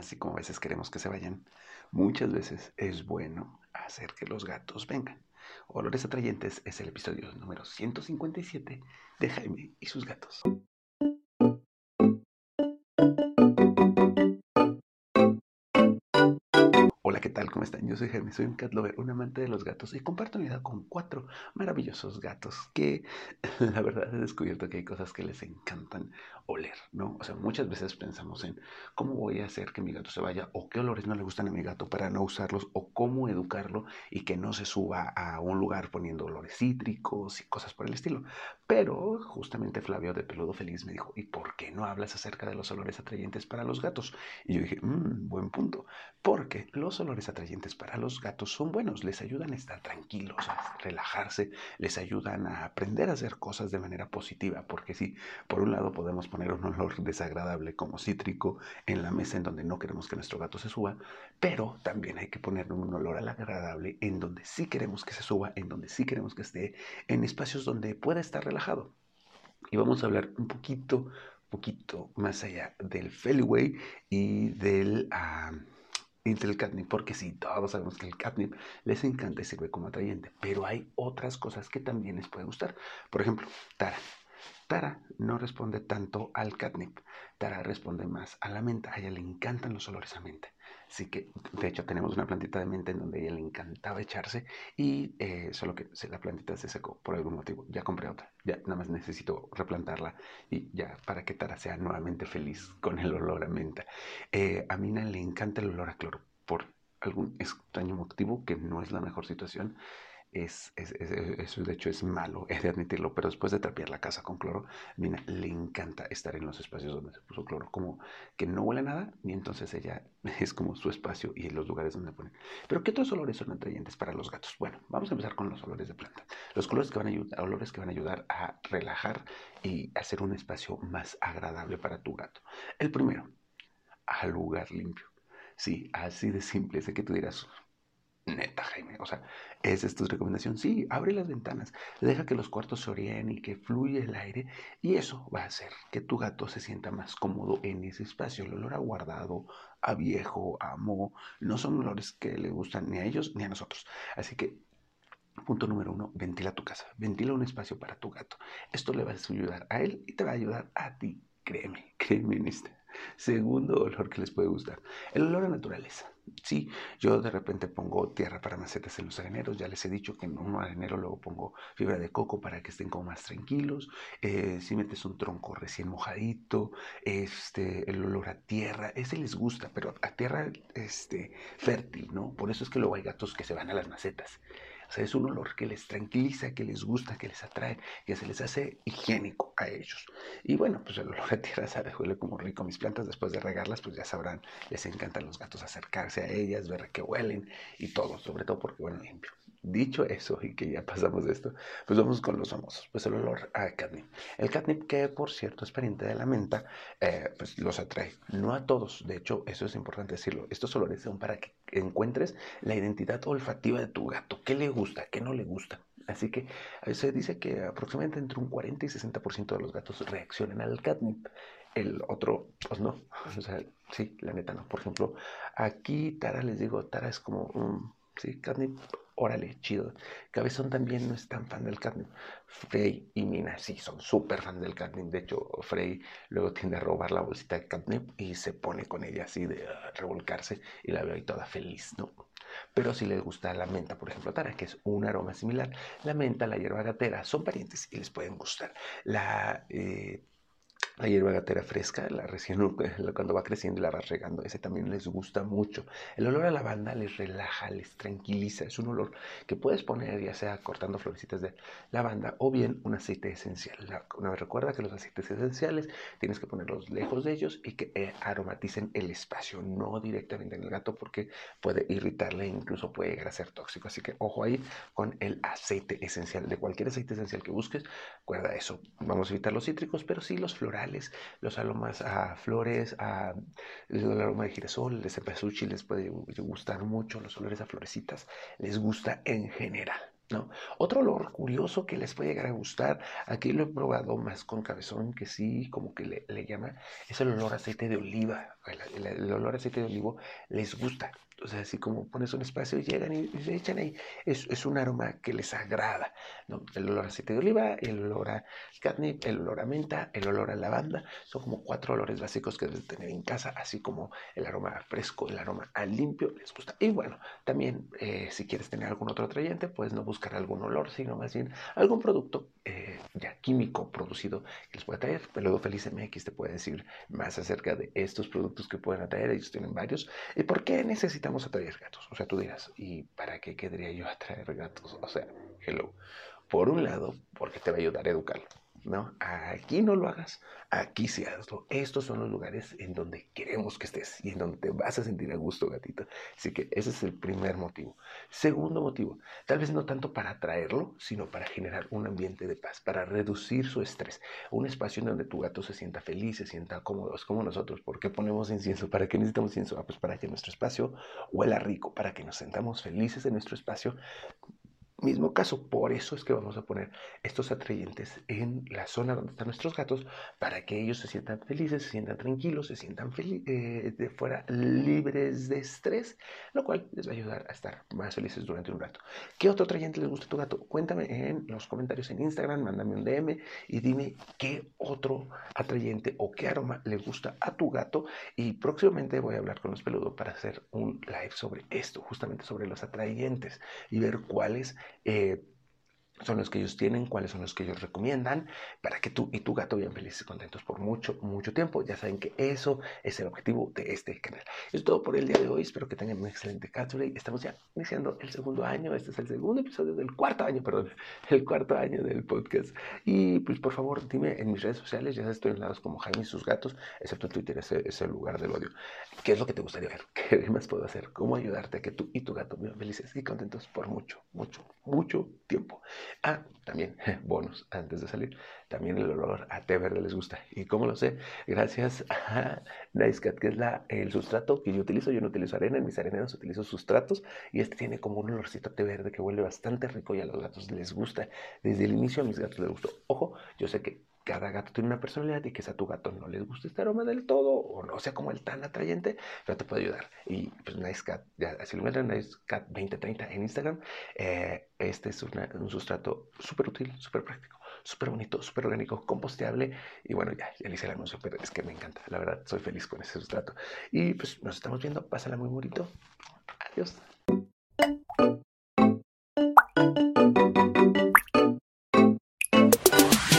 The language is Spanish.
así como a veces queremos que se vayan, muchas veces es bueno hacer que los gatos vengan. Olores Atrayentes es el episodio número 157 de Jaime y sus gatos. ¿Cómo están? Yo soy Jaime, soy un cat lover, un amante de los gatos y comparto mi vida con cuatro maravillosos gatos que la verdad he descubierto que hay cosas que les encantan oler, ¿no? O sea, muchas veces pensamos en cómo voy a hacer que mi gato se vaya o qué olores no le gustan a mi gato para no usarlos o cómo educarlo y que no se suba a un lugar poniendo olores cítricos y cosas por el estilo. Pero justamente Flavio de Peludo Feliz me dijo, ¿y por qué no hablas acerca de los olores atrayentes para los gatos? Y yo dije, mmm, buen punto, porque los olores atrayentes para los gatos son buenos, les ayudan a estar tranquilos, a relajarse, les ayudan a aprender a hacer cosas de manera positiva, porque si por un lado podemos poner un olor desagradable como cítrico en la mesa en donde no queremos que nuestro gato se suba, pero también hay que poner un olor agradable en donde sí queremos que se suba, en donde sí queremos que esté, en espacios donde pueda estar relajado. Y vamos a hablar un poquito, poquito más allá del Feliway y del... Uh, el catnip, porque sí, todos sabemos que el catnip les encanta y sirve como atrayente, pero hay otras cosas que también les puede gustar. Por ejemplo, Tara. Tara no responde tanto al catnip, Tara responde más a la menta, a ella le encantan los olores a menta. Así que, de hecho, tenemos una plantita de menta en donde a ella le encantaba echarse y eh, solo que la plantita se secó por algún motivo. Ya compré otra, ya nada más necesito replantarla y ya para que Tara sea nuevamente feliz con el olor a menta. Eh, a Mina le encanta el olor a cloro por algún extraño motivo que no es la mejor situación es, eso de hecho es malo, he de admitirlo, pero después de trapear la casa con cloro, Mina le encanta estar en los espacios donde se puso cloro, como que no huele nada, y entonces ella es como su espacio y en los lugares donde pone. Pero ¿qué otros olores son atrayentes para los gatos? Bueno, vamos a empezar con los olores de planta. Los colores que van a ayudar, olores que van a ayudar a relajar y hacer un espacio más agradable para tu gato. El primero, al lugar limpio. Sí, así de simple. Sé que tú dirás, Neta, Jaime. O sea, ¿es esta tu recomendación? Sí, abre las ventanas, deja que los cuartos se orien y que fluya el aire y eso va a hacer que tu gato se sienta más cómodo en ese espacio. El olor a guardado, a viejo, a moho, no son olores que le gustan ni a ellos ni a nosotros. Así que Punto número uno, ventila tu casa, ventila un espacio para tu gato. Esto le va a ayudar a él y te va a ayudar a ti, créeme, créeme en este. Segundo olor que les puede gustar, el olor a naturaleza. Sí, yo de repente pongo tierra para macetas en los areneros, ya les he dicho que en un arenero luego pongo fibra de coco para que estén como más tranquilos. Eh, si metes un tronco recién mojadito, este, el olor a tierra, ese les gusta, pero a tierra este, fértil, ¿no? Por eso es que luego hay gatos que se van a las macetas. O sea, es un olor que les tranquiliza, que les gusta, que les atrae, que se les hace higiénico a ellos. Y bueno, pues el olor a tierra sabe, huele como rico. Mis plantas después de regarlas, pues ya sabrán, les encantan los gatos acercarse a ellas, ver que huelen y todo, sobre todo porque huelen limpio. Dicho eso y que ya pasamos de esto, pues vamos con los famosos. Pues el olor a catnip. El catnip que por cierto es pariente de la menta, eh, pues los atrae. No a todos, de hecho eso es importante decirlo. Estos olores son para que encuentres la identidad olfativa de tu gato. ¿Qué le gusta? ¿Qué no le gusta? Así que se dice que aproximadamente entre un 40 y 60% de los gatos reaccionan al catnip. El otro, pues no. O sea, sí, la neta no. Por ejemplo, aquí Tara les digo, Tara es como un... Sí, catnip órale, chido. Cabezón también no es tan fan del catnip. Frey y Mina sí son súper fan del catnip. De hecho, Frey luego tiende a robar la bolsita de catnip y se pone con ella así de ah, revolcarse y la veo ahí toda feliz, ¿no? Pero si les gusta la menta, por ejemplo, Tara, que es un aroma similar, la menta, la hierba gatera son parientes y les pueden gustar. La eh, la hierba gatera fresca, la recién cuando va creciendo la vas regando, ese también les gusta mucho. El olor a lavanda les relaja, les tranquiliza. Es un olor que puedes poner ya sea cortando florecitas de lavanda o bien un aceite esencial. Una vez recuerda que los aceites esenciales tienes que ponerlos lejos de ellos y que eh, aromaticen el espacio, no directamente en el gato porque puede irritarle e incluso puede llegar a ser tóxico. Así que ojo ahí con el aceite esencial. De cualquier aceite esencial que busques, recuerda eso. Vamos a evitar los cítricos, pero sí los florales los aromas a flores, a, el aroma de girasol, de cempasúchil les puede gustar mucho, los olores a florecitas les gusta en general. ¿No? Otro olor curioso que les puede llegar a gustar, aquí lo he probado más con cabezón, que sí, como que le, llama, es el olor a aceite de oliva. El, olor a aceite de olivo les gusta. O sea, así como pones un espacio y llegan y, se echan ahí, es, es, un aroma que les agrada. ¿no? El olor a aceite de oliva, el olor a catnip, el olor a menta, el olor a lavanda, son como cuatro olores básicos que debes tener en casa, así como el aroma fresco, el aroma a limpio, les gusta. Y bueno, también eh, si quieres tener algún otro atrayente, puedes no buscar algún olor, sino más bien algún producto eh, ya químico producido que les pueda traer. Peludo Feliz MX te puede decir más acerca de estos productos que pueden atraer, ellos tienen varios. ¿Y por qué necesitamos atraer gatos. O sea, tú dirás, ¿y para qué querría yo atraer gatos? O sea, hello. Por un lado, porque te va a ayudar a educarlo. ¿No? Aquí no lo hagas, aquí sí hazlo. Estos son los lugares en donde queremos que estés y en donde te vas a sentir a gusto, gatito. Así que ese es el primer motivo. Segundo motivo, tal vez no tanto para atraerlo, sino para generar un ambiente de paz, para reducir su estrés. Un espacio en donde tu gato se sienta feliz, se sienta cómodo, es como nosotros. ¿Por qué ponemos incienso? ¿Para qué necesitamos incienso? Ah, pues para que nuestro espacio huela rico, para que nos sentamos felices en nuestro espacio Mismo caso, por eso es que vamos a poner estos atrayentes en la zona donde están nuestros gatos para que ellos se sientan felices, se sientan tranquilos, se sientan eh, fuera libres de estrés, lo cual les va a ayudar a estar más felices durante un rato. ¿Qué otro atrayente les gusta a tu gato? Cuéntame en los comentarios en Instagram, mándame un DM y dime qué otro atrayente o qué aroma le gusta a tu gato y próximamente voy a hablar con los peludos para hacer un live sobre esto, justamente sobre los atrayentes y ver cuáles eh, son los que ellos tienen, cuáles son los que ellos recomiendan, para que tú y tu gato vivan felices y contentos por mucho, mucho tiempo. Ya saben que eso es el objetivo de este canal. Es todo por el día de hoy. Espero que tengan un excelente Catsuray. Estamos ya iniciando el segundo año. Este es el segundo episodio del cuarto año, perdón, el cuarto año del podcast. Y pues por favor, dime en mis redes sociales, ya estoy en lados como Jaime y sus gatos, excepto en Twitter, ese es el lugar del odio. ¿Qué es lo que te gustaría ver? ¿Qué más puedo hacer? ¿Cómo ayudarte a que tú y tu gato vivan felices y contentos por mucho, mucho, mucho tiempo? Ah, también, bonus, antes de salir, también el olor a té verde les gusta. ¿Y cómo lo sé? Gracias a NiceCat, que es la, el sustrato que yo utilizo. Yo no utilizo arena, en mis areneros utilizo sustratos y este tiene como un olorcito a té verde que huele bastante rico y a los gatos les gusta. Desde el inicio a mis gatos les gustó. Ojo, yo sé que cada gato tiene una personalidad y que a tu gato no les guste este aroma del todo o no sea como el tan atrayente, pero te puede ayudar. Y pues NiceCat, ya, así lo encuentran, NiceCat2030 en Instagram. Eh, este es un sustrato súper útil, súper práctico, súper bonito, súper orgánico, composteable. Y bueno, ya, ya le hice el anuncio, pero es que me encanta. La verdad, soy feliz con ese sustrato. Y pues nos estamos viendo. Pásala muy bonito. Adiós.